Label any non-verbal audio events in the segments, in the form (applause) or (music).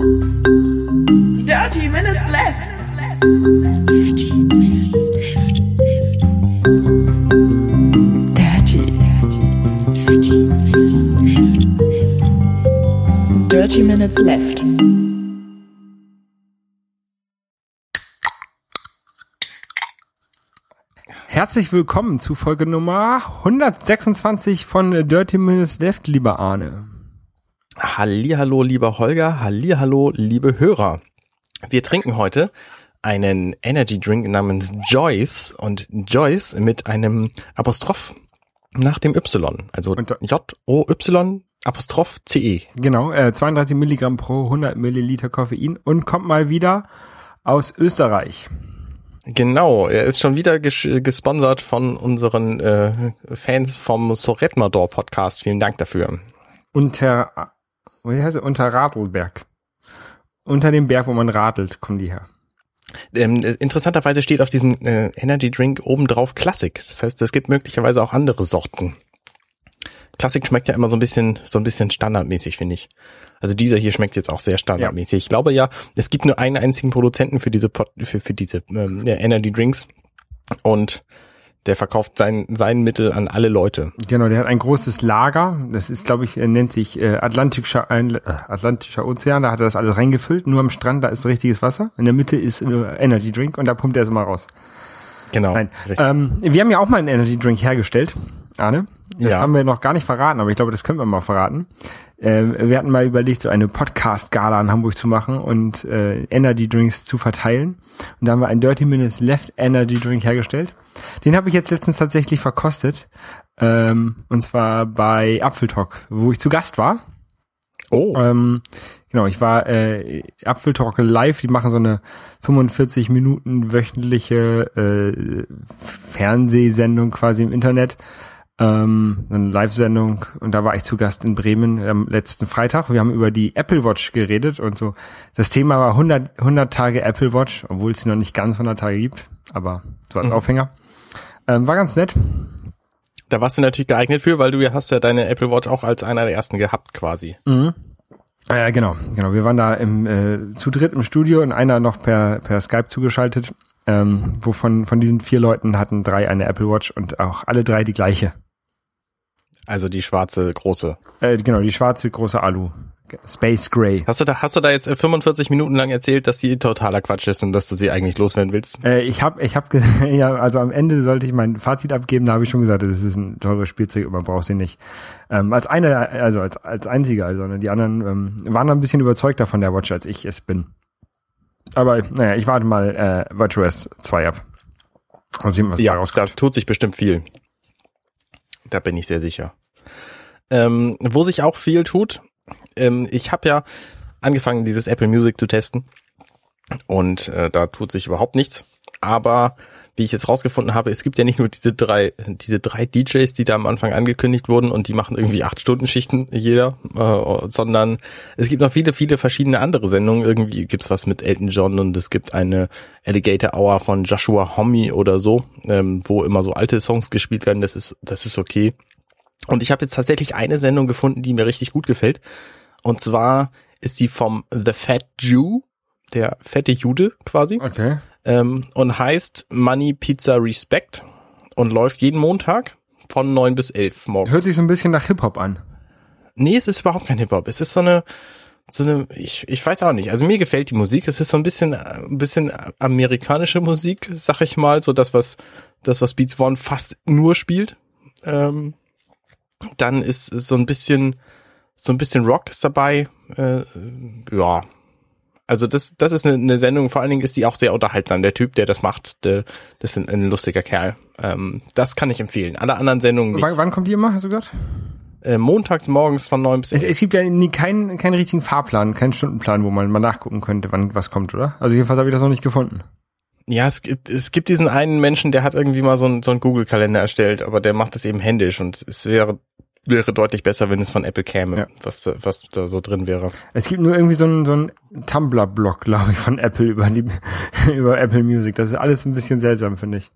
Dirty Minutes Left. Dirty Minutes Left. Dirty. Dirty Minutes Left. Dirty Minutes Left. Herzlich willkommen zu Folge Nummer 126 von Dirty Minutes Left, lieber Arne. Hallihallo, lieber Holger, Hallihallo, liebe Hörer. Wir trinken heute einen Energy Drink namens Joyce und Joyce mit einem Apostroph nach dem Y, also Und da- J-O-Y Apostroph C-E. Genau, äh, 32 Milligramm pro 100 Milliliter Koffein und kommt mal wieder aus Österreich. Genau, er ist schon wieder ges gesponsert von unseren äh, Fans vom Soretmador Podcast. Vielen Dank dafür. Unter, wie heißt es? Unter Radlberg. Unter dem Berg, wo man radelt, kommen die her. Ähm, äh, interessanterweise steht auf diesem äh, Energy Drink obendrauf Classic. Das heißt, es gibt möglicherweise auch andere Sorten. Classic schmeckt ja immer so ein bisschen, so ein bisschen standardmäßig, finde ich. Also dieser hier schmeckt jetzt auch sehr standardmäßig. Ich glaube ja, es gibt nur einen einzigen Produzenten für diese Pot für, für diese ähm, ja, Energy Drinks und der verkauft sein sein Mittel an alle Leute. Genau, der hat ein großes Lager. Das ist, glaube ich, nennt sich äh, Atlantischer, äh, Atlantischer Ozean. Da hat er das alles reingefüllt. Nur am Strand, da ist richtiges Wasser. In der Mitte ist äh, Energy Drink und da pumpt er es mal raus. Genau. Nein. Ähm, wir haben ja auch mal einen Energy Drink hergestellt, Arne. Das Ja. haben wir noch gar nicht verraten, aber ich glaube, das können wir mal verraten. Ähm, wir hatten mal überlegt, so eine Podcast-Gala in Hamburg zu machen und äh, Energy Drinks zu verteilen. Und da haben wir einen Dirty Minutes Left Energy Drink hergestellt. Den habe ich jetzt letztens tatsächlich verkostet. Ähm, und zwar bei Apfeltalk, wo ich zu Gast war. oh, Ähm, genau, ich war äh, Apfeltalk live, die machen so eine 45 Minuten wöchentliche äh, Fernsehsendung quasi im Internet. Ähm, eine Live-Sendung und da war ich zu Gast in Bremen am letzten Freitag. Wir haben über die Apple Watch geredet und so. Das Thema war 100, 100 Tage Apple Watch, obwohl es sie noch nicht ganz 100 Tage gibt, aber so als Aufhänger. Ähm, war ganz nett. da warst du natürlich geeignet für, weil du ja hast ja deine Apple Watch auch als einer der ersten gehabt quasi. Ja, genau, genau. Wir waren da im, äh, zu dritt im Studio und einer noch per, per Skype zugeschaltet. Ähm, wovon von diesen vier Leuten hatten drei eine Apple Watch und auch alle drei die gleiche. Also die schwarze große. Äh, genau, die schwarze große Alu. Space Gray. Hast du da, hast du da jetzt äh, 45 Minuten lang erzählt, dass sie totaler Quatsch ist und dass du sie eigentlich loswerden willst? Äh, ich habe, ich habe, (laughs) ja, also am Ende sollte ich mein Fazit abgeben. Da habe ich schon gesagt, das ist ein teures Spielzeug, man braucht sie nicht. Ähm, als eine, also als als einziger, also ne, die anderen ähm, waren ein bisschen überzeugter von der Watch, als ich es bin. Aber naja, ich warte mal äh, WatchOS 2 ab. Und sehen, was da Ja, rauskommt. da tut sich bestimmt viel. Da bin ich sehr sicher. Ähm, wo sich auch viel tut, ähm, ich habe ja angefangen, dieses Apple Music zu testen. Und äh, da tut sich überhaupt nichts. Aber wie ich jetzt rausgefunden habe, es gibt ja nicht nur diese drei, diese drei DJs, die da am Anfang angekündigt wurden und die machen irgendwie acht Stunden Schichten jeder, äh, sondern es gibt noch viele, viele verschiedene andere Sendungen. Irgendwie gibt's was mit Elton John und es gibt eine Alligator Hour von Joshua Homme oder so, ähm, wo immer so alte Songs gespielt werden. Das ist, das ist okay. Und ich habe jetzt tatsächlich eine Sendung gefunden, die mir richtig gut gefällt. Und zwar ist die vom The Fat Jew, der fette Jude quasi Okay. Ähm, und heißt Money Pizza Respect und läuft jeden Montag von neun bis elf morgens. Hört sich so ein bisschen nach Hip-Hop an. Nee, es ist überhaupt kein Hip-Hop. Es ist so eine, so eine, ich, ich weiß auch nicht. Also mir gefällt die Musik. Es ist so ein bisschen, ein bisschen amerikanische Musik, sag ich mal. So das, was, das, was Beats One fast nur spielt. Ähm, dann ist ist so ein bisschen, so ein bisschen Rock ist dabei. Äh, ja. Also das, das ist eine, eine Sendung, vor allen Dingen ist die auch sehr unterhaltsam. Der Typ, der das macht, der, das ist ein, ein lustiger Kerl. Ähm, das kann ich empfehlen. Alle anderen Sendungen nicht. Wann, wann kommt die immer, hast du gesagt? Äh, montags morgens von neun bis Es, elf. es gibt ja nie keinen, keinen richtigen Fahrplan, keinen Stundenplan, wo man mal nachgucken könnte, wann was kommt, oder? Also jedenfalls habe ich das noch nicht gefunden. Ja, es gibt, es gibt diesen einen Menschen, der hat irgendwie mal so einen, so einen Google-Kalender erstellt, aber der macht das eben händisch und es wäre, wäre deutlich besser, wenn es von Apple käme, Ja. was, da- was da so drin wäre. Es gibt nur irgendwie so einen, so einen Tumblr-Blog, (laughs) glaube ich, von Apple über die, (laughs) über Apple Music. Das ist alles ein bisschen seltsam, finde ich.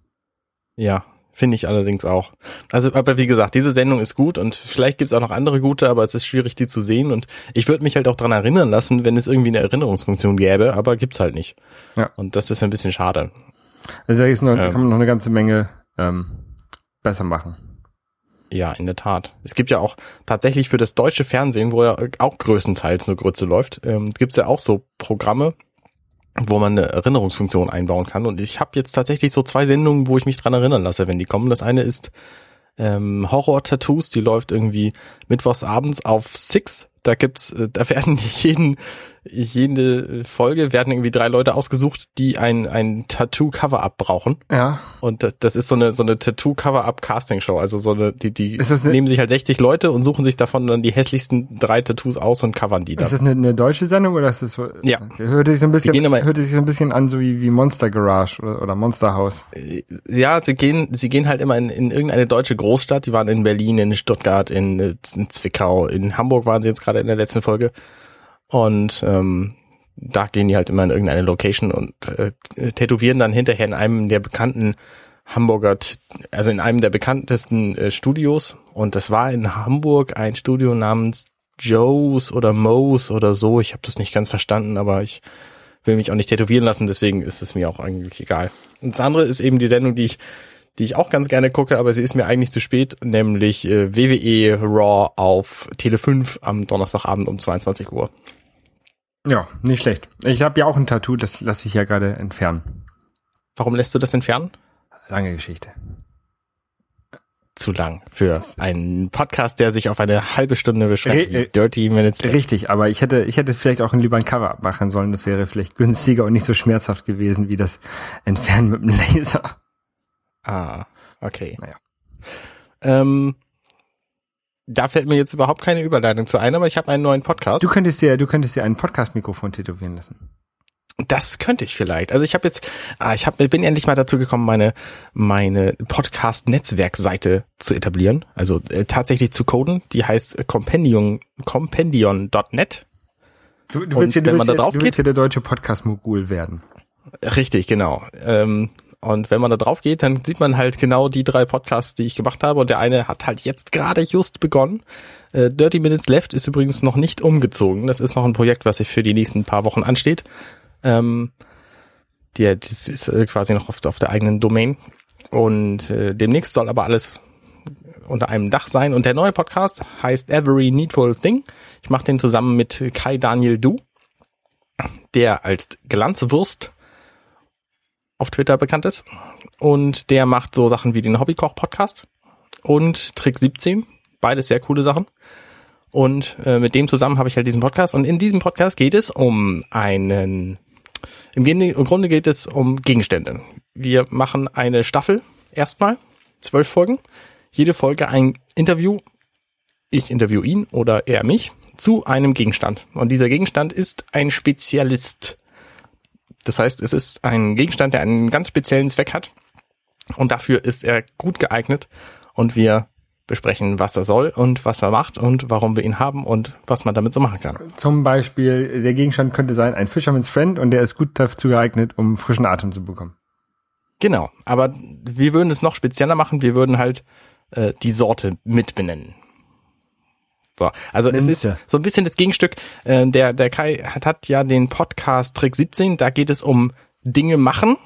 Ja, Finde ich allerdings auch. Also, aber wie gesagt, diese Sendung ist gut und vielleicht gibt's auch noch andere gute, aber es ist schwierig, die zu sehen. Und ich würde mich halt auch dran erinnern lassen, wenn es irgendwie eine Erinnerungsfunktion gäbe, aber gibt's halt nicht. Ja. Und das ist ein bisschen schade. Also da ist noch, Ähm. kann man noch eine ganze Menge ähm, besser machen. Ja, in der Tat. Es gibt ja auch tatsächlich für das deutsche Fernsehen, wo ja auch größtenteils nur Grütze läuft, ähm, gibt's ja auch so Programme, wo man eine Erinnerungsfunktion einbauen kann. Und ich habe jetzt tatsächlich so zwei Sendungen, wo ich mich dran erinnern lasse, wenn die kommen. Das eine ist ähm, Horror-Tattoos, die läuft irgendwie mittwochs abends auf Six. Da gibt's, äh, da (laughs) werden jeden, jede Folge werden irgendwie drei Leute ausgesucht, die ein, ein Tattoo-Cover-Up brauchen. Ja. Und da- das ist so eine, so eine Tattoo-Cover-Up-Casting-Show. Also so eine, die, die eine- nehmen sich halt 60 Leute und suchen sich davon dann die hässlichsten drei Tattoos aus und covern die dann. Ist das eine, eine deutsche Sendung oder ist das so? Ja. Okay. Hörte sich so ein bisschen, hörte sich so ein bisschen an, so wie, wie Monster Garage oder, oder Monster House. ja, sie gehen, sie gehen halt immer in, in irgendeine deutsche Großstadt. Die waren in Berlin, in Stuttgart, in, äh, in Zwickau, in Hamburg waren sie jetzt gerade in der letzten Folge. Und ähm, da gehen die halt immer in irgendeine Location und äh, tätowieren dann hinterher in einem der bekannten Hamburger, also in einem der bekanntesten äh, Studios. Und das war in Hamburg ein Studio namens Joe's oder Moe's oder so. Ich habe das nicht ganz verstanden, aber ich will mich auch nicht tätowieren lassen, deswegen ist es mir auch eigentlich egal. Und das andere ist eben die Sendung, die ich, die ich auch ganz gerne gucke, aber sie ist mir eigentlich zu spät, nämlich äh, WWE Raw auf Tele 5 am Donnerstagabend um 22 Uhr. Ja, nicht schlecht. Ich habe ja auch ein Tattoo, das lasse ich ja gerade entfernen. Warum lässt du das entfernen? Lange Geschichte. Zu lang für einen Podcast, der sich auf eine halbe Stunde beschränkt. Re- äh, Dirty Minutes. Richtig, aber ich hätte, ich hätte vielleicht auch lieber ein Cover abmachen sollen. Das wäre vielleicht günstiger und nicht so schmerzhaft gewesen wie das Entfernen mit dem Laser. Ah, okay. Naja. Ähm, da fällt mir jetzt überhaupt keine Überleitung zu ein, aber ich habe einen neuen Podcast. Du könntest dir, du könntest dir ein Podcast-Mikrofon tätowieren lassen. Das könnte ich vielleicht. Also ich habe jetzt, ah, ich hab, bin endlich mal dazu gekommen, meine meine Podcast-Netzwerkseite zu etablieren. Also äh, tatsächlich zu coden. Die heißt äh, Compendium compendion.net. Du, du willst hier, du willst hier, du willst hier der deutsche Podcast-Mogul werden. Richtig, genau. Ähm, und wenn man da drauf geht, dann sieht man halt genau die drei Podcasts, die ich gemacht habe. Und der eine hat halt jetzt gerade just begonnen. Äh, Dirty Minutes Left ist übrigens noch nicht umgezogen. Das ist noch ein Projekt, was sich für die nächsten paar Wochen ansteht. Ähm, der, das ist äh, quasi noch auf, auf der eigenen Domain. Und äh, demnächst soll aber alles unter einem Dach sein. Und der neue Podcast heißt Every Needful Thing. Ich mache den zusammen mit Kai Daniel Du, der als Glanzwurst auf Twitter bekannt ist. Und der macht so Sachen wie den Hobbykoch-Podcast und Trick 17. Beides sehr coole Sachen. Und äh, mit dem zusammen habe ich halt diesen Podcast. Und in diesem Podcast geht es um einen, im im Grunde geht es um Gegenstände. Wir machen eine Staffel erstmal, zwölf Folgen. Jede Folge ein Interview. Ich interview ihn oder er mich zu einem Gegenstand. Und dieser Gegenstand ist ein Spezialist. Das heißt, es ist ein Gegenstand, der einen ganz speziellen Zweck hat. Und dafür ist er gut geeignet. Und wir besprechen, was er soll und was er macht und warum wir ihn haben und was man damit so machen kann. Zum Beispiel, der Gegenstand könnte sein ein Fisherman's Friend und der ist gut dazu geeignet, um frischen Atem zu bekommen. Genau. Aber wir würden es noch spezieller machen. Wir würden halt äh, die Sorte mit benennen. So, also es ist so ein bisschen das Gegenstück. Äh, der, der Kai hat, hat ja den Podcast Trick 17. Da geht es um Dinge machen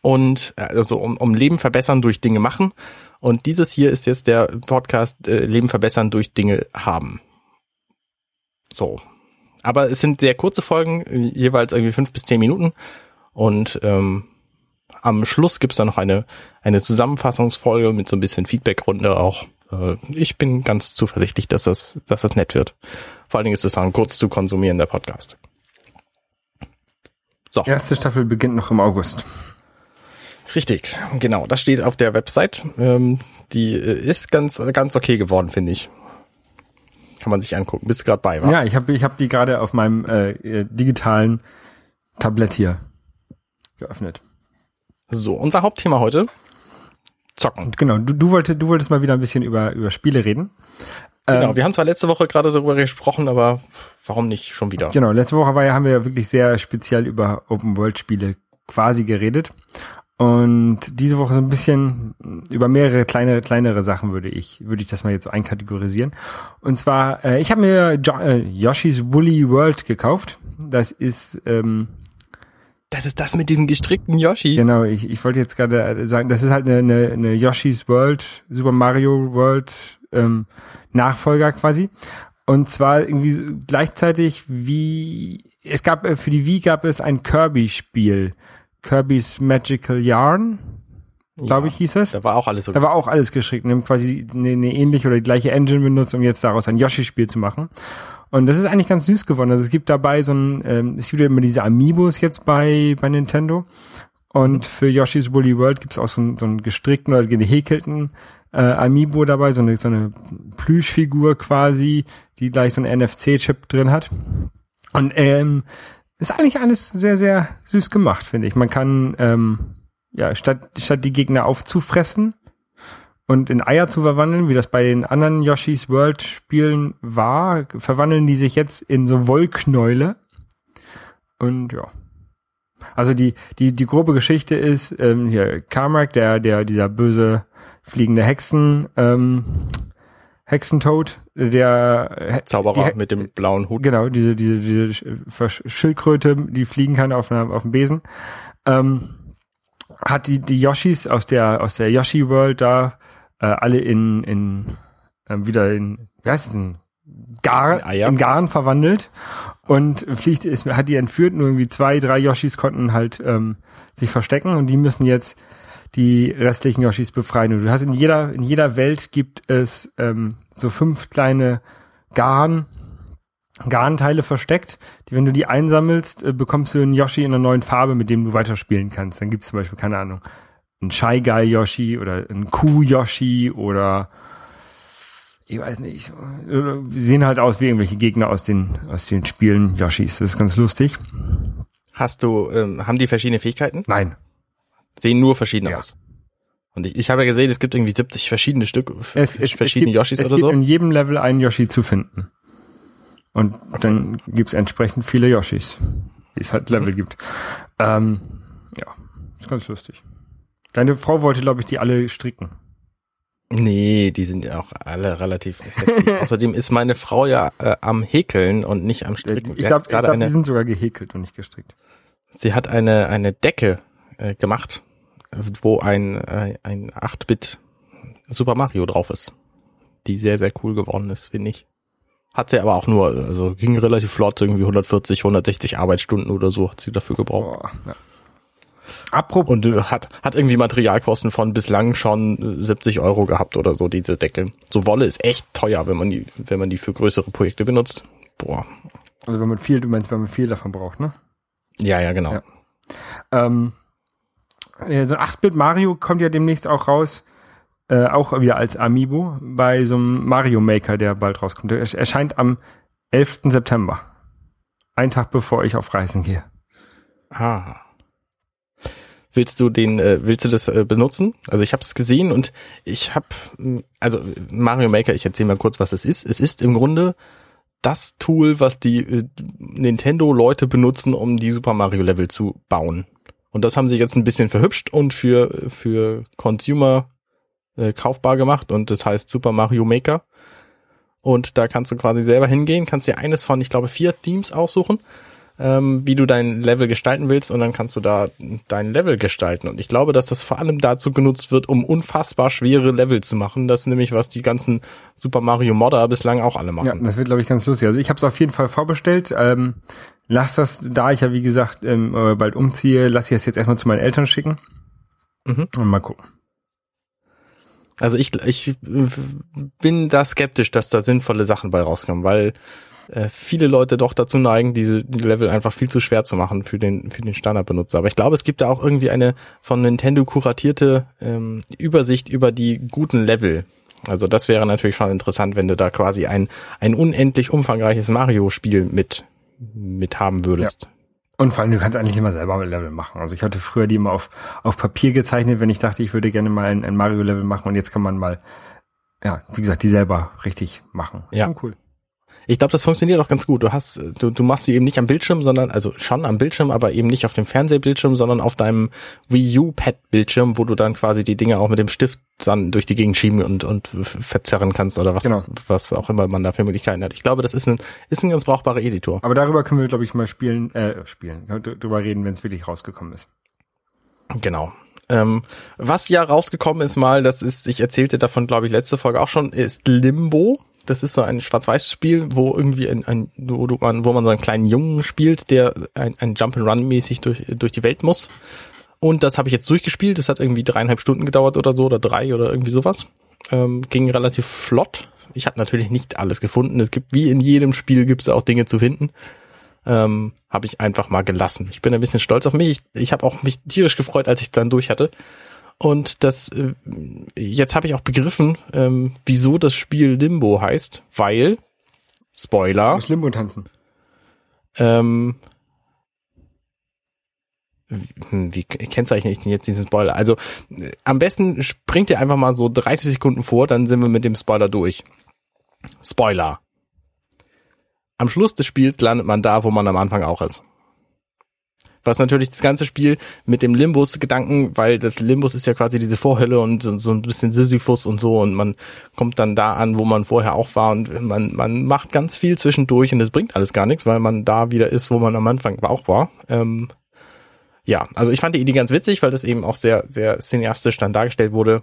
und äh, also um, um Leben verbessern durch Dinge machen. Und dieses hier ist jetzt der Podcast äh, Leben verbessern durch Dinge haben. So. Aber es sind sehr kurze Folgen, jeweils irgendwie fünf bis zehn Minuten. Und ähm, am Schluss gibt's dann noch eine, eine Zusammenfassungsfolge mit so ein bisschen Feedbackrunde auch. Äh, ich bin ganz zuversichtlich, dass das, dass das nett wird. Vor allen Dingen ist es ein kurz zu konsumierender Podcast. So. Erste Staffel beginnt noch im August. Richtig, genau. Das steht auf der Website. Ähm, die äh, ist ganz, ganz okay geworden, finde ich. Kann man sich angucken. Bist du gerade bei, wa? Ja, ich habe ich hab die gerade auf meinem äh, äh, digitalen Tablett hier geöffnet. So, unser Hauptthema heute. Zocken. Und genau, du, du, wolltest, du wolltest mal wieder ein bisschen über, über Spiele reden. Genau, Ähm, wir haben zwar letzte Woche gerade darüber gesprochen, aber warum nicht schon wieder? Genau, letzte Woche war haben wir ja wirklich sehr speziell über Open-World-Spiele quasi geredet. Und diese Woche so ein bisschen über mehrere kleine, kleinere Sachen würde ich, würde ich das mal jetzt einkategorisieren. Und zwar, äh, ich habe mir jo äh, Yoshi's Woolly World gekauft. Das ist, ähm, Das ist das mit diesen gestrickten Yoshi. genau, ich, ich wollte jetzt gerade sagen, das ist halt eine, eine, eine Yoshi's World, Super Mario World ähm, Nachfolger quasi. Und zwar irgendwie gleichzeitig wie, es gab, äh, für die Wii gab es ein Kirby-Spiel. Kirby's Magical Yarn, glaube ich, hieß es. Da war auch alles so. Da war auch alles geschickt. Wir haben quasi eine, eine ähnliche oder die gleiche Engine benutzt, um jetzt daraus ein Yoshi-Spiel zu machen. Und das ist eigentlich ganz süß geworden. Also es gibt dabei so ein, ähm, es gibt ja immer diese Amiibos jetzt bei, bei Nintendo. Und für Yoshi's Woolly World gibt's auch so einen, so einen gestrickten oder gehäkelten äh, Amiibo dabei, so eine, so eine Plüschfigur quasi, die gleich so einen NFC-Chip drin hat. Und ähm, ist eigentlich alles sehr, sehr süß gemacht, finde ich. Man kann, ähm, ja, statt, statt die Gegner aufzufressen und in Eier zu verwandeln, wie das bei den anderen Yoshi's World Spielen war, verwandeln die sich jetzt in so Wollknäule. Und ja. Also die, die, die grobe Geschichte ist, ähm, hier, Carmack, der, der, dieser böse fliegende Hexen, ähm, Hexentoad, der Zauberer die- mit dem blauen Hut. Genau, diese, diese, diese Schildkröte, die fliegen kann auf, einer, auf dem Besen. Ähm, hat die, die Yoshis aus der, aus der Yoshi World da äh, alle in, in ähm, wieder in, wie heißt es denn? Gar, In Eier? in Garen verwandelt und fliegt, ist, hat die entführt, nur irgendwie zwei, drei Yoshis konnten halt ähm, sich verstecken und die müssen jetzt die restlichen Yoshis befreien. Und du hast in jeder, in jeder Welt gibt es ähm, so fünf kleine Garn, Garnteile versteckt, die, wenn du die einsammelst, äh, bekommst du einen Yoshi in einer neuen Farbe, mit dem du weiterspielen kannst. Dann gibt's zum Beispiel, keine Ahnung, einen Shy Guy Yoshi oder einen Kuh Yoshi oder ich weiß nicht. äh, Die sehen halt aus wie irgendwelche Gegner aus den, aus den Spielen Yoshis. Das ist ganz lustig. Hast du, ähm, haben die verschiedene Fähigkeiten? Nein. Sehen nur verschieden Ja. aus. Und ich, ich habe ja gesehen, es gibt irgendwie 70 verschiedene Stück, Es, es, verschiedene es gibt, Yoshis es oder gibt so. in jedem Level einen Yoshi zu finden. Und dann gibt's entsprechend viele Yoshis, wie es halt Mhm. Level gibt. Ähm, ja, ist ganz lustig. Deine Frau wollte, glaube ich, die alle stricken. Nee, die sind ja auch alle relativ. (laughs) Außerdem ist meine Frau ja äh, am Häkeln und nicht am Stricken. Ich Die glaube, glaub, die sind sogar gehäkelt und nicht gestrickt. sie hat eine, eine Decke äh, gemacht, wo ein, äh, ein 8-Bit Super Mario drauf ist. Die sehr, sehr cool geworden ist, finde ich. Hat sie aber auch nur, also ging relativ flott, irgendwie 140, 160 Arbeitsstunden oder so hat sie dafür gebraucht. Boah, ja. Apropos, Und äh, hat, hat irgendwie Materialkosten von bislang schon äh, 70 Euro gehabt oder so, diese Decke. So Wolle ist echt teuer, wenn man die, wenn man die für größere Projekte benutzt. Boah. also wenn man viel, du meinst, wenn man viel davon braucht, ne? Ja, ja, genau. Ja. Ähm, äh, so ein 8-Bit Mario kommt ja demnächst auch raus, äh, auch wieder als Amiibo bei so einem Mario Maker, der bald rauskommt. Ersch- erscheint am 11. September. Ein Tag bevor ich auf Reisen gehe. Ah. Willst du den, äh, willst du das äh, benutzen? Also ich habe es gesehen und ich habe, also Mario Maker, ich erzähle mal kurz, was es ist. Es ist im Grunde das Tool, was die äh, Nintendo-Leute benutzen, um die Super Mario-Level zu bauen. Und das haben sie jetzt ein bisschen verhübscht und für, für Consumer äh, kaufbar gemacht und das heißt Super Mario Maker. Und da kannst du quasi selber hingehen, kannst dir eines von, ich glaube, vier Themes aussuchen ähm, wie du dein Level gestalten willst und dann kannst du da dein Level gestalten. Und ich glaube, dass das vor allem dazu genutzt wird, um unfassbar schwere Level zu machen. Das ist nämlich, was die ganzen Super Mario Modder bislang auch alle Ja, machen. das wird, glaube ich, ganz lustig. Also ich habe es auf jeden Fall vorbestellt. Ähm, lass das, da ich ja, wie gesagt, ähm, äh, bald umziehe, lass ich es jetzt erstmal zu meinen Eltern schicken. Mhm. Und mal gucken. Also ich, ich bin da skeptisch, dass da sinnvolle Sachen bei rauskommen, weil äh, viele Leute doch dazu neigen, diese die Level einfach viel zu schwer zu machen für den für den Standardbenutzer. Aber ich glaube, es gibt da auch irgendwie eine von Nintendo kuratierte ähm, Übersicht über die guten Level. Also das wäre natürlich schon interessant, wenn du da quasi ein ein unendlich umfangreiches Mario-Spiel mit mit haben würdest. Und vor allem, du kannst eigentlich immer selber ein Level machen. Also ich hatte früher die immer auf, auf Papier gezeichnet, wenn ich dachte, ich würde gerne mal ein, ein Mario-Level machen und jetzt kann man mal, ja, wie gesagt, die selber richtig machen. Ja. Schon cool. Ich glaube, das funktioniert auch ganz gut. Du hast, du, du machst sie eben nicht am Bildschirm, sondern, also schon am Bildschirm, aber eben nicht auf dem Fernsehbildschirm, sondern auf deinem Wii U Pad Bildschirm, wo du dann quasi die Dinge auch mit dem Stift dann durch die Gegend schieben und, und verzerren kannst oder was, Genau. was auch immer man da für Möglichkeiten hat. Ich glaube, das ist ein, ist ein ganz brauchbarer Editor. Aber darüber können wir, glaube ich, mal spielen, äh, spielen, drüber reden, wenn es wirklich rausgekommen ist. Genau. Ähm, was ja rausgekommen ist mal, das ist, ich erzählte davon, glaube ich, letzte Folge auch schon, ist Limbo. Das ist so ein Schwarz-Weiß-Spiel, wo irgendwie ein, ein wo, du, man, wo man so einen kleinen Jungen spielt, der ein, ein Jump-and-Run-mäßig durch, durch die Welt muss. Und das habe ich jetzt durchgespielt. Das hat irgendwie dreieinhalb Stunden gedauert oder so, oder drei oder irgendwie sowas. Ähm, ging relativ flott. Ich habe natürlich nicht alles gefunden. Es gibt, wie in jedem Spiel, gibt es auch Dinge zu finden. Ähm, habe ich einfach mal gelassen. Ich bin ein bisschen stolz auf mich. Ich, ich habe auch mich tierisch gefreut, als ich dann durch hatte. Und das äh, jetzt habe ich auch begriffen, ähm, wieso das Spiel Limbo heißt, weil Spoiler. Aus Limbo tanzen. Ähm, hm, wie kennzeichne ich denn jetzt diesen Spoiler? Also äh, am besten springt ihr einfach mal so 30 Sekunden vor, dann sind wir mit dem Spoiler durch. Spoiler. Am Schluss des Spiels landet man da, wo man am Anfang auch ist. Was natürlich das ganze Spiel mit dem Limbus-Gedanken, weil das Limbus ist ja quasi diese Vorhölle und so so ein bisschen Sisyphus und so und man kommt dann da an, wo man vorher auch war und man, man macht ganz viel zwischendurch und es bringt alles gar nichts, weil man da wieder ist, wo man am Anfang auch war. Ähm, ja, also ich fand die Idee ganz witzig, weil das eben auch sehr, sehr cineastisch dann dargestellt wurde.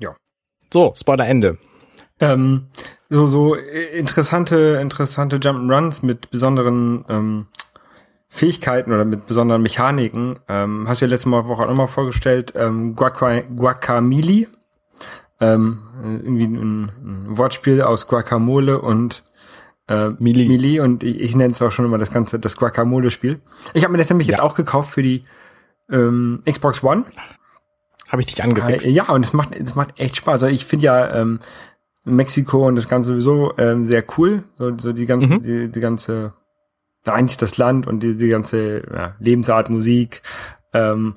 Ja. So, Spoiler Ende. Ähm, so, so äh, interessante, interessante Jump'n'Runs mit besonderen ähm, Fähigkeiten oder mit besonderen Mechaniken. Ähm, hast du ja letzte Mal Woche auch nochmal vorgestellt, ähm, Guaca, Guacamole. Ähm, irgendwie ein, ein Wortspiel aus Guacamole und äh, Mili. Mili und ich, ich nenne es auch schon immer das ganze das Guacamole-Spiel. Ich habe mir das nämlich Ja. jetzt auch gekauft für die ähm, Xbox One. Habe ich dich angefixt. Ja, und es macht, es macht echt Spaß. Also ich finde ja ähm, Mexiko und das Ganze sowieso ähm, sehr cool. So, so die ganze, Mhm. die, die ganze, eigentlich das Land und die, die ganze ja, Lebensart, Musik ähm,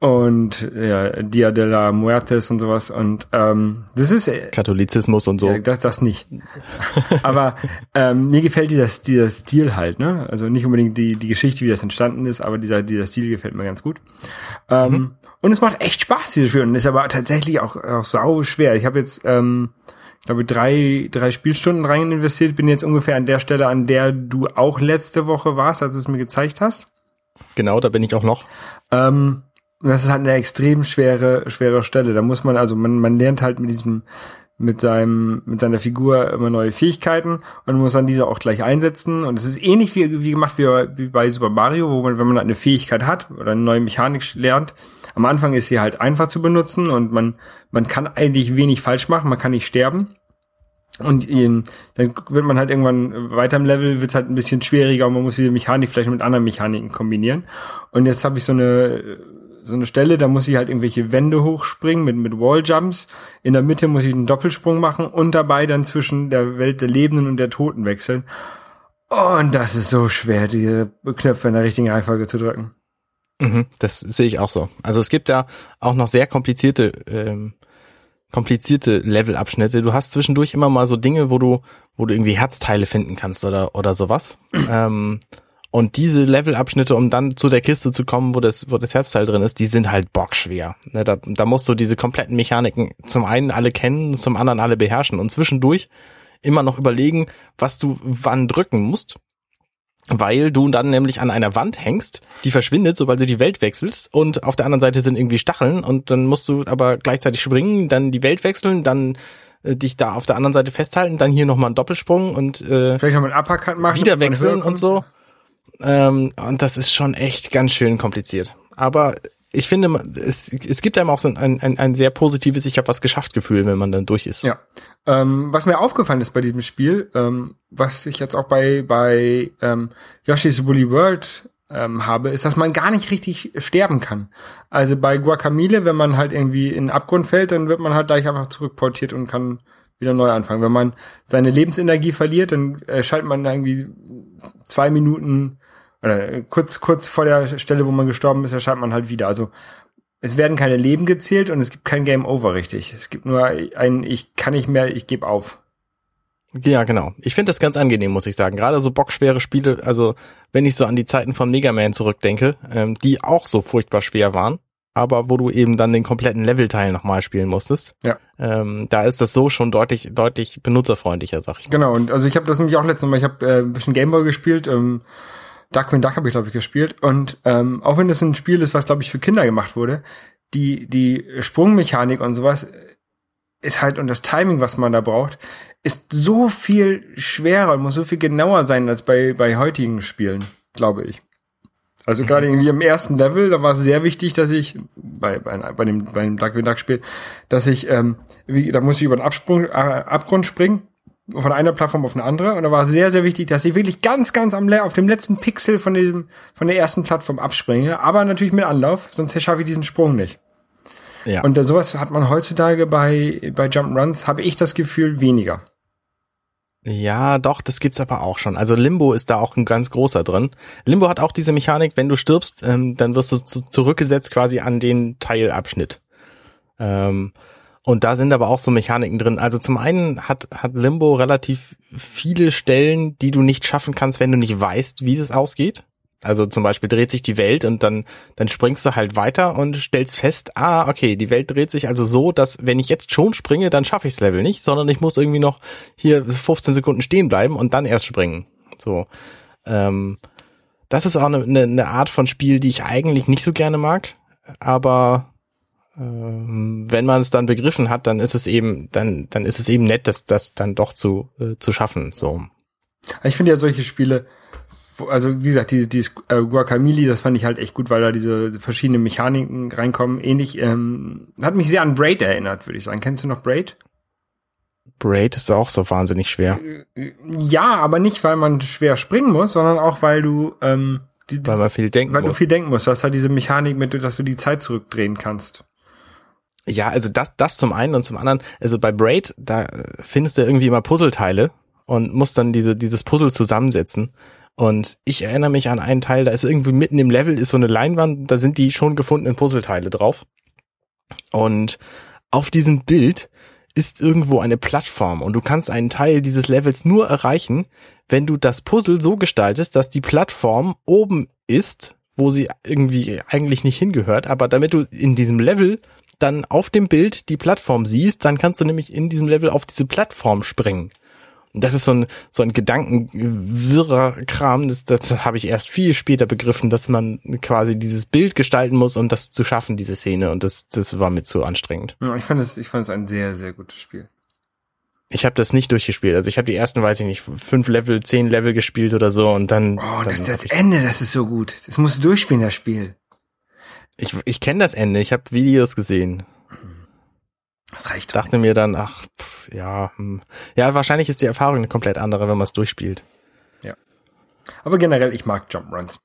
und ja, Dia de la Muertes und sowas. Und ähm, das ist äh, Katholizismus und so. ja, das, das nicht. (laughs) aber ähm, mir gefällt dieser, dieser Stil halt, ne? Also nicht unbedingt die, die Geschichte, wie das entstanden ist, aber dieser, dieser Stil gefällt mir ganz gut. Ähm, Und es macht echt Spaß, dieses Spiel. Und ist aber tatsächlich auch, auch sau schwer. Ich habe jetzt, ähm, ich glaube, drei, drei Spielstunden rein investiert, bin jetzt ungefähr an der Stelle, an der du auch letzte Woche warst, als du es mir gezeigt hast. Genau, da bin ich auch noch. Ähm, das ist halt eine extrem schwere, schwere Stelle. Da muss man, also man, man lernt halt mit diesem, mit seinem, mit seiner Figur immer neue Fähigkeiten und muss dann diese auch gleich einsetzen. Und es ist ähnlich wie, wie gemacht wie, wie bei Super Mario, wo man, wenn man halt eine Fähigkeit hat oder eine neue Mechanik lernt, am Anfang ist sie halt einfach zu benutzen und man, man kann eigentlich wenig falsch machen, man kann nicht sterben. Und ähm, dann wird man halt irgendwann weiter im Level, wird es halt ein bisschen schwieriger und man muss diese Mechanik vielleicht mit anderen Mechaniken kombinieren. Und jetzt habe ich so eine so eine Stelle, da muss ich halt irgendwelche Wände hochspringen mit mit Walljumps. In der Mitte muss ich einen Doppelsprung machen und dabei dann zwischen der Welt der Lebenden und der Toten wechseln. Und das ist so schwer, die Knöpfe in der richtigen Reihenfolge zu drücken. Mhm, das sehe ich auch so. Also es gibt da auch noch sehr komplizierte, ähm, komplizierte Levelabschnitte. Du hast zwischendurch immer mal so Dinge, wo du, wo du irgendwie Herzteile finden kannst oder oder sowas. (clears throat) ähm, und diese Levelabschnitte, um dann zu der Kiste zu kommen, wo das, wo das Herzteil drin ist, die sind halt bockschwer. Ne, da, da musst du diese kompletten Mechaniken zum einen alle kennen, zum anderen alle beherrschen und zwischendurch immer noch überlegen, was du wann drücken musst weil du dann nämlich an einer Wand hängst, die verschwindet, sobald du die Welt wechselst und auf der anderen Seite sind irgendwie Stacheln und dann musst du aber gleichzeitig springen, dann die Welt wechseln, dann äh, dich da auf der anderen Seite festhalten, dann hier nochmal einen Doppelsprung und äh, Vielleicht noch mal einen Uppercut machen. wieder wechseln und so. Ähm, und das ist schon echt ganz schön kompliziert. Aber ich finde, es, es gibt einem auch so ein, ein, ein sehr positives Ich habe was geschafft Gefühl, wenn man dann durch ist. Ja. Ähm, was mir aufgefallen ist bei diesem Spiel, ähm, was ich jetzt auch bei, bei ähm, Yoshi's Woolly World ähm, habe, ist, dass man gar nicht richtig sterben kann. Also bei Guacamole, wenn man halt irgendwie in den Abgrund fällt, dann wird man halt gleich einfach zurückportiert und kann wieder neu anfangen. Wenn man seine Lebensenergie verliert, dann äh, schaltet man irgendwie zwei Minuten oder kurz, kurz vor der Stelle, wo man gestorben ist, erscheint man halt wieder. Also es werden keine Leben gezählt und es gibt kein Game Over richtig. Es gibt nur ein, ich kann nicht mehr, ich gebe auf. Ja, genau. Ich finde das ganz angenehm, muss ich sagen. Gerade so bockschwere Spiele, also wenn ich so an die Zeiten von Mega Man zurückdenke, ähm, die auch so furchtbar schwer waren, aber wo du eben dann den kompletten Levelteil nochmal spielen musstest. Ja. Ähm, da ist das so schon deutlich, deutlich benutzerfreundlicher, sag ich mal. Genau, und also ich habe das nämlich auch letztes Mal, ich habe äh, ein bisschen Gameboy gespielt, ähm, Darkwing Duck habe ich, glaube ich, gespielt. Und ähm, auch wenn es ein Spiel ist, was, glaube ich, für Kinder gemacht wurde, die, die Sprungmechanik und sowas ist halt und das Timing, was man da braucht, ist so viel schwerer und muss so viel genauer sein als bei, bei heutigen Spielen, glaube ich. Also gerade irgendwie im ersten Level, da war es sehr wichtig, dass ich bei, bei, bei dem bei dem Darkwing Duck Spiel, dass ich ähm, wie, da muss ich über den Absprung, äh, Abgrund springen von einer Plattform auf eine andere und da war es sehr sehr wichtig, dass ich wirklich ganz ganz am auf dem letzten Pixel von dem von der ersten Plattform abspringe, aber natürlich mit Anlauf, sonst schaffe ich diesen Sprung nicht. Ja. Und äh, sowas hat man heutzutage bei bei Jump'n'Runs habe ich das Gefühl weniger. Ja, doch, das gibt's aber auch schon. Also Limbo ist da auch ein ganz großer drin. Limbo hat auch diese Mechanik, wenn du stirbst, ähm, dann wirst du zu zurückgesetzt quasi an den Teilabschnitt. Ähm, und da sind aber auch so Mechaniken drin. Also zum einen hat, hat Limbo relativ viele Stellen, die du nicht schaffen kannst, wenn du nicht weißt, wie das ausgeht. Also zum Beispiel dreht sich die Welt und dann, dann springst du halt weiter und stellst fest, ah, okay, die Welt dreht sich also so, dass wenn ich jetzt schon springe, dann schaffe ich das Level nicht, sondern ich muss irgendwie noch hier 15 Sekunden stehen bleiben und dann erst springen. So. Ähm, das ist auch eine, eine, eine Art von Spiel, die ich eigentlich nicht so gerne mag, aber ähm, wenn man es dann begriffen hat, dann ist es eben, dann, dann ist es eben nett, das, das dann doch zu, äh, zu schaffen. So. Ich finde ja solche Spiele, also wie gesagt, die, die äh, Guacamole, das fand ich halt echt gut, weil da diese verschiedenen Mechaniken reinkommen. Ähnlich, ähm, hat mich sehr an Braid erinnert, würde ich sagen. Kennst du noch Braid? Braid ist auch so wahnsinnig schwer, Ja, aber nicht, weil man schwer springen muss, sondern auch, weil du, ähm, die, weil man viel denken weil du muss. viel denken musst. Du hast halt diese Mechanik mit, dass du die Zeit zurückdrehen kannst. Ja, also das, das zum einen und zum anderen, also bei Braid, da äh, findest du irgendwie immer Puzzleteile und musst dann diese, dieses Puzzle zusammensetzen. Und ich erinnere mich an einen Teil, da ist irgendwie mitten im Level ist so eine Leinwand, da sind die schon gefundenen Puzzleteile drauf. Und auf diesem Bild ist irgendwo eine Plattform und du kannst einen Teil dieses Levels nur erreichen, wenn du das Puzzle so gestaltest, dass die Plattform oben ist, wo sie irgendwie eigentlich nicht hingehört, aber damit du in diesem Level dann auf dem Bild die Plattform siehst, dann kannst du nämlich in diesem Level auf diese Plattform springen. Das ist so ein, so ein gedankenwirrer Kram, das, das habe ich erst viel später begriffen, dass man quasi dieses Bild gestalten muss, um das zu schaffen, diese Szene. Und das, das war mir zu anstrengend. Ja, ich fand es, ich fand es ein sehr, sehr gutes Spiel. Ich habe das nicht durchgespielt. Also ich habe die ersten, weiß ich nicht, fünf Level, zehn Level gespielt oder so und dann. Oh, dann das, das hab ich Ende, das ist so gut. Das musst du durchspielen, das Spiel. ich, ich kenne das Ende, ich habe Videos gesehen. Das reicht. Dachte mir dann, ach, pff, ja, hm. ja, wahrscheinlich ist die Erfahrung eine komplett andere, wenn man es durchspielt. Aber generell, ich mag Jump Runs.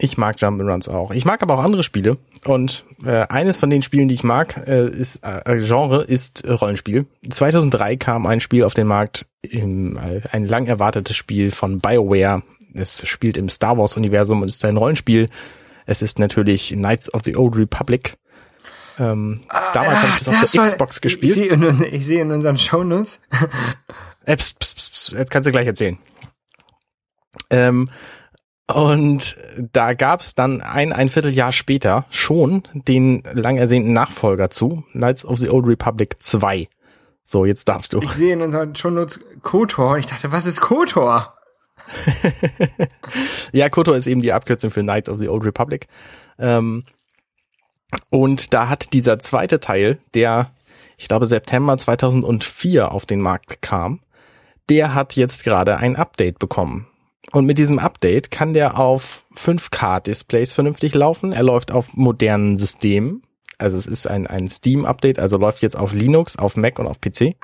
Ich mag Jump'n'Runs auch. Ich mag aber auch andere Spiele. Und äh, eines von den Spielen, die ich mag, äh, ist äh, Genre ist äh, Rollenspiel. 2003 kam ein Spiel auf den Markt, im, äh, ein lang erwartetes Spiel von BioWare. Es spielt im Star Wars Universum und ist ein Rollenspiel. Es ist natürlich Knights of the Old Republic. Ähm, damals habe ich das auf der Xbox gespielt. Ich, sehe in, ich sehe in unseren Shownotes. Äh, pst, pst, pst, pst, das kannst du gleich erzählen. Ähm, und da gab's dann ein, ein Vierteljahr später schon den lang ersehnten Nachfolger zu, Knights of the Old Republic 2. So, jetzt darfst du. Ich sehe in unseren Shownotes KOTOR. Ich dachte, was ist KOTOR? (laughs) Ja, KOTOR ist eben die Abkürzung für Knights of the Old Republic. Ähm, und da hat dieser zweite Teil, der, ich glaube, September 2004 auf den Markt kam, der hat jetzt gerade ein Update bekommen. Und mit diesem Update kann der auf 5K-Displays vernünftig laufen. Er läuft auf modernen Systemen. Also es ist ein, ein Steam-Update, also läuft jetzt auf Linux, auf Mac und auf PC.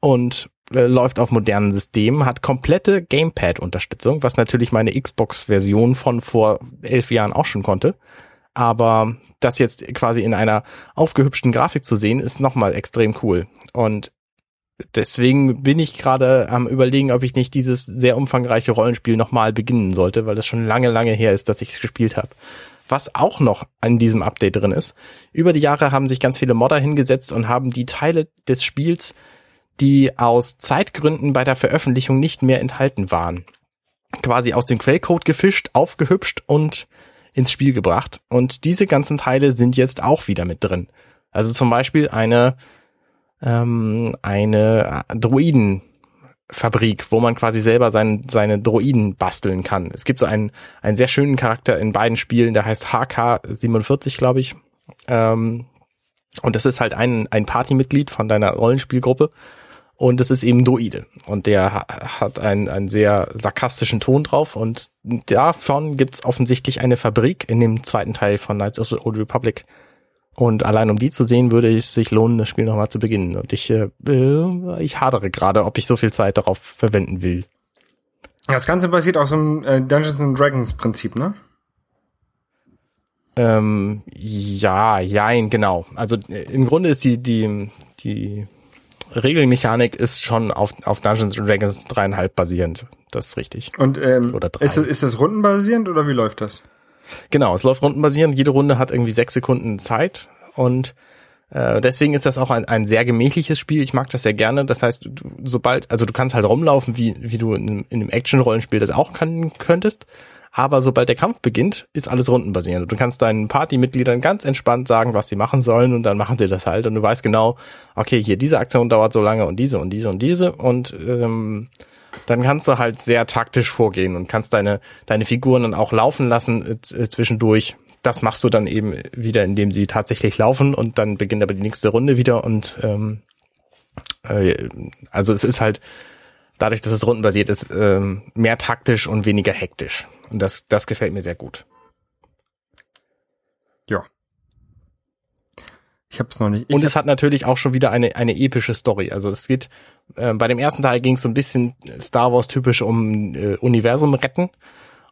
Und äh, läuft auf modernen Systemen, hat komplette Gamepad-Unterstützung, was natürlich meine Xbox-Version von vor elf Jahren auch schon konnte. Aber das jetzt quasi in einer aufgehübschten Grafik zu sehen, ist nochmal extrem cool. Und deswegen bin ich gerade am überlegen, ob ich nicht dieses sehr umfangreiche Rollenspiel nochmal beginnen sollte, weil das schon lange, lange her ist, dass ich es gespielt habe. Was auch noch an diesem Update drin ist, über die Jahre haben sich ganz viele Modder hingesetzt und haben die Teile des Spiels die aus Zeitgründen bei der Veröffentlichung nicht mehr enthalten waren. Quasi aus dem Quellcode gefischt, aufgehübscht und ins Spiel gebracht. Und diese ganzen Teile sind jetzt auch wieder mit drin. Also zum Beispiel eine, ähm, eine Droidenfabrik, wo man quasi selber sein, seine Droiden basteln kann. Es gibt so einen, einen sehr schönen Charakter in beiden Spielen, der heißt HK47, glaube ich. Ähm, und das ist halt ein, ein Partymitglied von deiner Rollenspielgruppe. Und es ist eben Droide. Und der hat einen, einen sehr sarkastischen Ton drauf. Und davon gibt's offensichtlich eine Fabrik in dem zweiten Teil von Knights of the Old Republic. Und allein um die zu sehen, würde es sich lohnen, das Spiel nochmal zu beginnen. Und ich, äh, ich hadere gerade, ob ich so viel Zeit darauf verwenden will. Das Ganze basiert auf so einem äh, Dungeons and Dragons Prinzip, ne? Ähm, ja, jein, genau. Also äh, im Grunde ist die, die, die Regelmechanik ist schon auf, auf Dungeons and Dragons dreieinhalb basierend. Das ist richtig. Und ähm, Oder drei. ist, es- ist das rundenbasierend oder wie läuft das? Genau, es läuft rundenbasierend. Jede Runde hat irgendwie sechs Sekunden Zeit und äh, deswegen ist das auch ein, ein sehr gemächliches Spiel. Ich mag das sehr gerne. Das heißt, du, sobald, also du kannst halt rumlaufen, wie, wie du in, einem- in einem Action-Rollenspiel das auch kann, könntest. Aber sobald der Kampf beginnt, ist alles rundenbasierend. Du kannst deinen Partymitgliedern ganz entspannt sagen, was sie machen sollen und dann machen sie das halt. Und du weißt genau, okay, hier diese Aktion dauert so lange und diese und diese und diese und ähm, dann kannst du halt sehr taktisch vorgehen und kannst deine, deine Figuren dann auch laufen lassen äh, äh, zwischendurch. Das machst du dann eben wieder, indem sie tatsächlich laufen und dann beginnt aber die nächste Runde wieder und ähm, äh, also es ist halt dadurch, dass es rundenbasiert ist, ähm, mehr taktisch und weniger hektisch. Und das, das gefällt mir sehr gut. Ja. Ich hab's noch nicht. Ich Und es hat natürlich auch schon wieder eine, eine epische Story. Also es geht, äh, bei dem ersten Teil ging es so ein bisschen Star Wars typisch um äh, Universum retten.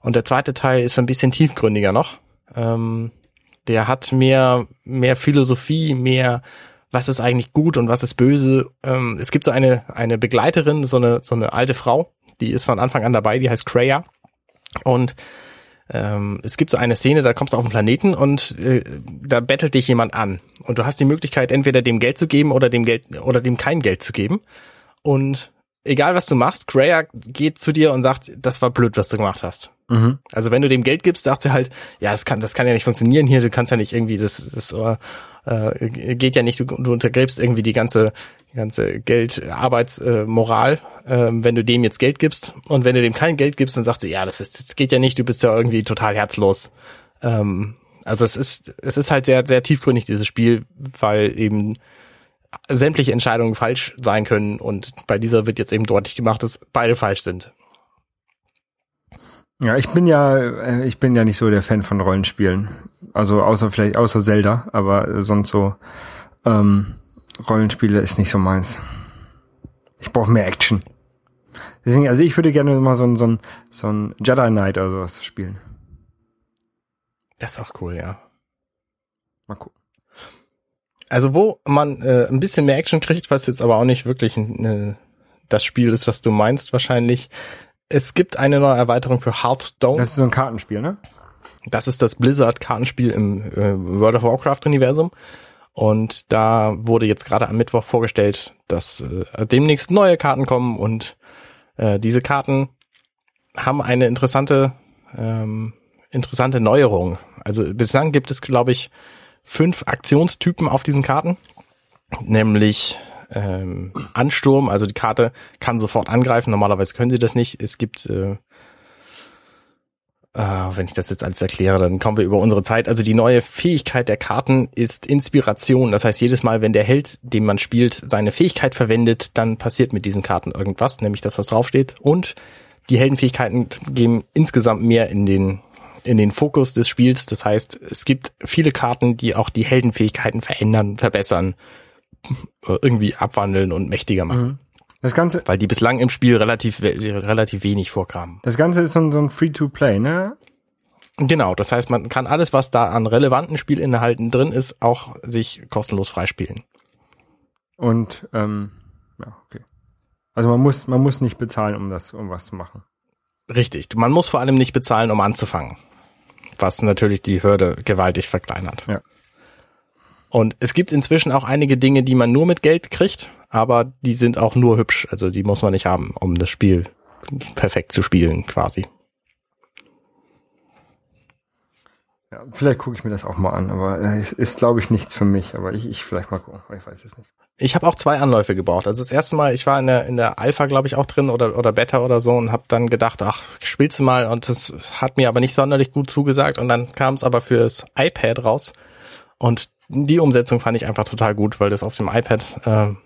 Und der zweite Teil ist ein bisschen tiefgründiger noch. Ähm, der hat mehr, mehr Philosophie, mehr, was ist eigentlich gut und was ist böse. Ähm, es gibt so eine, eine Begleiterin, so eine, so eine alte Frau, die ist von Anfang an dabei, die heißt Kreia. Und ähm, es gibt so eine Szene, da kommst du auf den Planeten und äh, da bettelt dich jemand an. Und du hast die Möglichkeit, entweder dem Geld zu geben oder dem Geld oder dem kein Geld zu geben. Und egal was du machst, Kreia geht zu dir und sagt, das war blöd, was du gemacht hast. mhm. Also wenn du dem Geld gibst, sagst du halt, ja, das kann, das kann ja nicht funktionieren hier, du kannst ja nicht irgendwie, das, das äh, äh, geht ja nicht, du, du untergräbst irgendwie die ganze, die ganze Geld, Arbeitsmoral, äh, wenn du dem jetzt Geld gibst. Und wenn du dem kein Geld gibst, dann sagst du, ja, das ist, das geht ja nicht, du bist ja irgendwie total herzlos. Ähm, also es ist, es ist halt sehr, sehr tiefgründig, dieses Spiel, weil eben sämtliche Entscheidungen falsch sein können und bei dieser wird jetzt eben deutlich gemacht, dass beide falsch sind. Ja, ich bin ja, äh, ich bin ja nicht so der Fan von Rollenspielen. Also außer vielleicht, außer Zelda, aber sonst so ähm, Rollenspiele ist nicht so meins. Ich brauche mehr Action. Deswegen, also ich würde gerne mal so ein, so ein, so ein Jedi Knight oder sowas spielen. Das ist auch cool, ja. Mal gucken. Also wo man äh, ein bisschen mehr Action kriegt, was jetzt aber auch nicht wirklich äh, das Spiel ist, was du meinst wahrscheinlich. Es gibt eine neue Erweiterung für Hearthstone. Das ist so ein Kartenspiel, ne? Das ist das Blizzard-Kartenspiel im äh, World of Warcraft-Universum. Und da wurde jetzt gerade am Mittwoch vorgestellt, dass äh, demnächst neue Karten kommen und äh, diese Karten haben eine interessante, ähm, interessante Neuerung. Also bislang gibt es, glaube ich, fünf Aktionstypen auf diesen Karten, nämlich ähm, Ansturm, also die Karte kann sofort angreifen. Normalerweise können sie das nicht. Es gibt äh, äh, wenn ich das jetzt alles erkläre, dann kommen wir über unsere Zeit. Also die neue Fähigkeit der Karten ist Inspiration. Das heißt, jedes Mal, wenn der Held, den man spielt, seine Fähigkeit verwendet, dann passiert mit diesen Karten irgendwas, nämlich das, was draufsteht. Und die Heldenfähigkeiten geben insgesamt mehr in den in den Fokus des Spiels. Das heißt, es gibt viele Karten, die auch die Heldenfähigkeiten verändern, verbessern, irgendwie abwandeln und mächtiger machen, Mhm. Das Ganze, weil die bislang im Spiel relativ relativ wenig vorkamen. das Ganze ist so ein, so ein Free-to-Play, ne? Genau, das heißt, man kann alles, was da an relevanten Spielinhalten drin ist, auch sich kostenlos freispielen. Und ähm, ja, okay. Also man muss, man muss nicht bezahlen, um das, um was zu machen. Richtig. Man muss vor allem nicht bezahlen, um anzufangen. Was natürlich die Hürde gewaltig verkleinert. Ja. Und es gibt inzwischen auch einige Dinge, die man nur mit Geld kriegt. aber die sind auch nur hübsch. Also die muss man nicht haben, um das Spiel perfekt zu spielen, quasi. Ja, vielleicht gucke ich mir das auch mal an, aber äh, es ist, glaube ich, nichts für mich. Aber ich, ich vielleicht mal gucken, ich weiß es nicht. Ich habe auch zwei Anläufe gebraucht. Also das erste Mal, ich war in der in der Alpha, glaube ich, auch drin oder oder Beta oder so und habe dann gedacht, ach, spielst du mal und das hat mir aber nicht sonderlich gut zugesagt und dann kam es aber fürs iPad raus und die Umsetzung fand ich einfach total gut, weil das auf dem iPad äh, ja,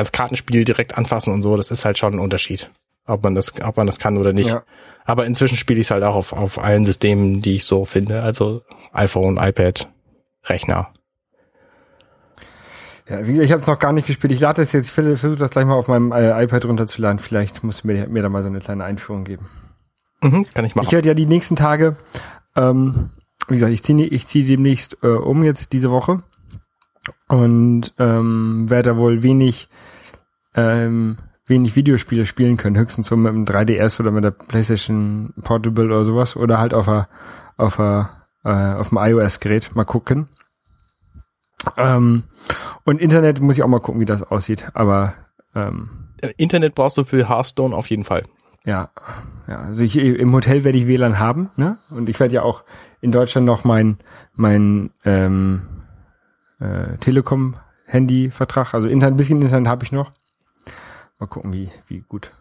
das Kartenspiel direkt anfassen und so, das ist halt schon ein Unterschied, ob man das ob man das kann oder nicht. Ja. Aber inzwischen spiele ich es halt auch auf auf allen Systemen, die ich so finde, also iPhone, iPad, Rechner. Ja, wie, ich habe es noch gar nicht gespielt. Ich lade das jetzt, ich versuche das gleich mal auf meinem äh, iPad runterzuladen. Vielleicht musst du mir, mir da mal so eine kleine Einführung geben. Mhm, kann ich machen. Ich werde ja die nächsten Tage, ähm, wie gesagt, ich ziehe ich zieh demnächst äh, um jetzt diese Woche und ähm, werde da wohl wenig ähm, wenig Videospiele spielen können, höchstens so mit dem 3DS oder mit der PlayStation Portable oder sowas oder halt auf a, auf a, äh, auf dem iOS-Gerät mal gucken. Ähm, und Internet muss ich auch mal gucken, wie das aussieht, aber ähm, Internet brauchst du für Hearthstone auf jeden Fall. ja, ja, also ich, im Hotel werde ich WLAN haben, ne? Und ich werde ja auch in Deutschland noch mein mein ähm, äh, Telekom-Handy-Vertrag, also Internet, ein bisschen Internet habe ich noch. Mal gucken, wie wie gut.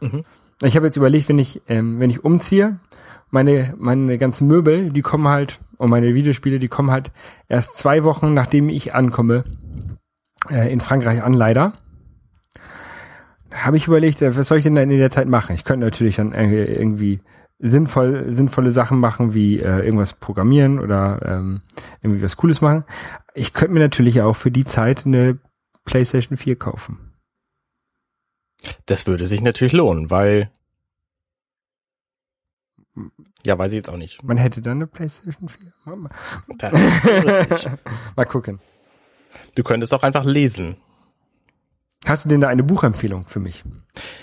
Mhm. Ich habe jetzt überlegt, wenn ich ähm, wenn ich umziehe, meine meine ganzen Möbel, die kommen halt und meine Videospiele, die kommen halt erst zwei Wochen nachdem ich ankomme äh, in Frankreich an, leider. Da habe ich überlegt, äh, was soll ich denn dann in der Zeit machen? Ich könnte natürlich dann äh, irgendwie sinnvoll, sinnvolle Sachen machen, wie äh, irgendwas programmieren oder ähm, irgendwie was Cooles machen. Ich könnte mir natürlich auch für die Zeit eine PlayStation 4 kaufen. Das würde sich natürlich lohnen, weil ja, weiß ich jetzt auch nicht. Man hätte dann eine PlayStation 4. Mal, (laughs) mal gucken. du könntest auch einfach lesen. Hast du denn da eine Buchempfehlung für mich?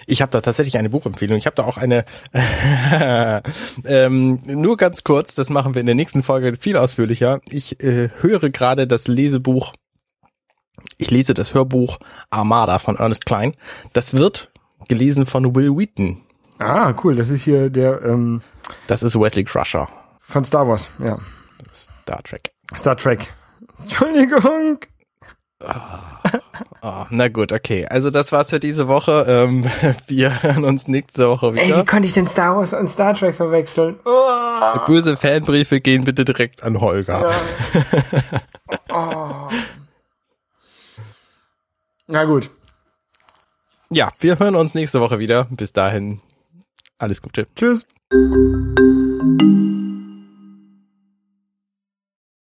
Ich habe da tatsächlich eine Buchempfehlung. Ich habe da auch eine, (laughs) ähm, nur ganz kurz, das machen wir in der nächsten Folge viel ausführlicher. Ich äh, höre gerade das Lesebuch, ich lese das Hörbuch Armada von Ernest Klein. Das wird gelesen von Will Wheaton. Ah, cool. Das ist hier der ähm, Das ist Wesley Crusher. von Star Wars. Ja. Star Trek. Star Trek. Entschuldigung. Oh, na gut, okay. Also das war's für diese Woche. Ähm, (laughs) wir hören uns nächste Woche Ey, wieder. wie konnte ich denn Star Wars und Star Trek verwechseln? Oh. Böse Fanbriefe gehen bitte direkt an Holger. Ja. (laughs) oh. Na gut. ja, wir hören uns nächste Woche wieder. Bis dahin, alles Gute. Tschüss.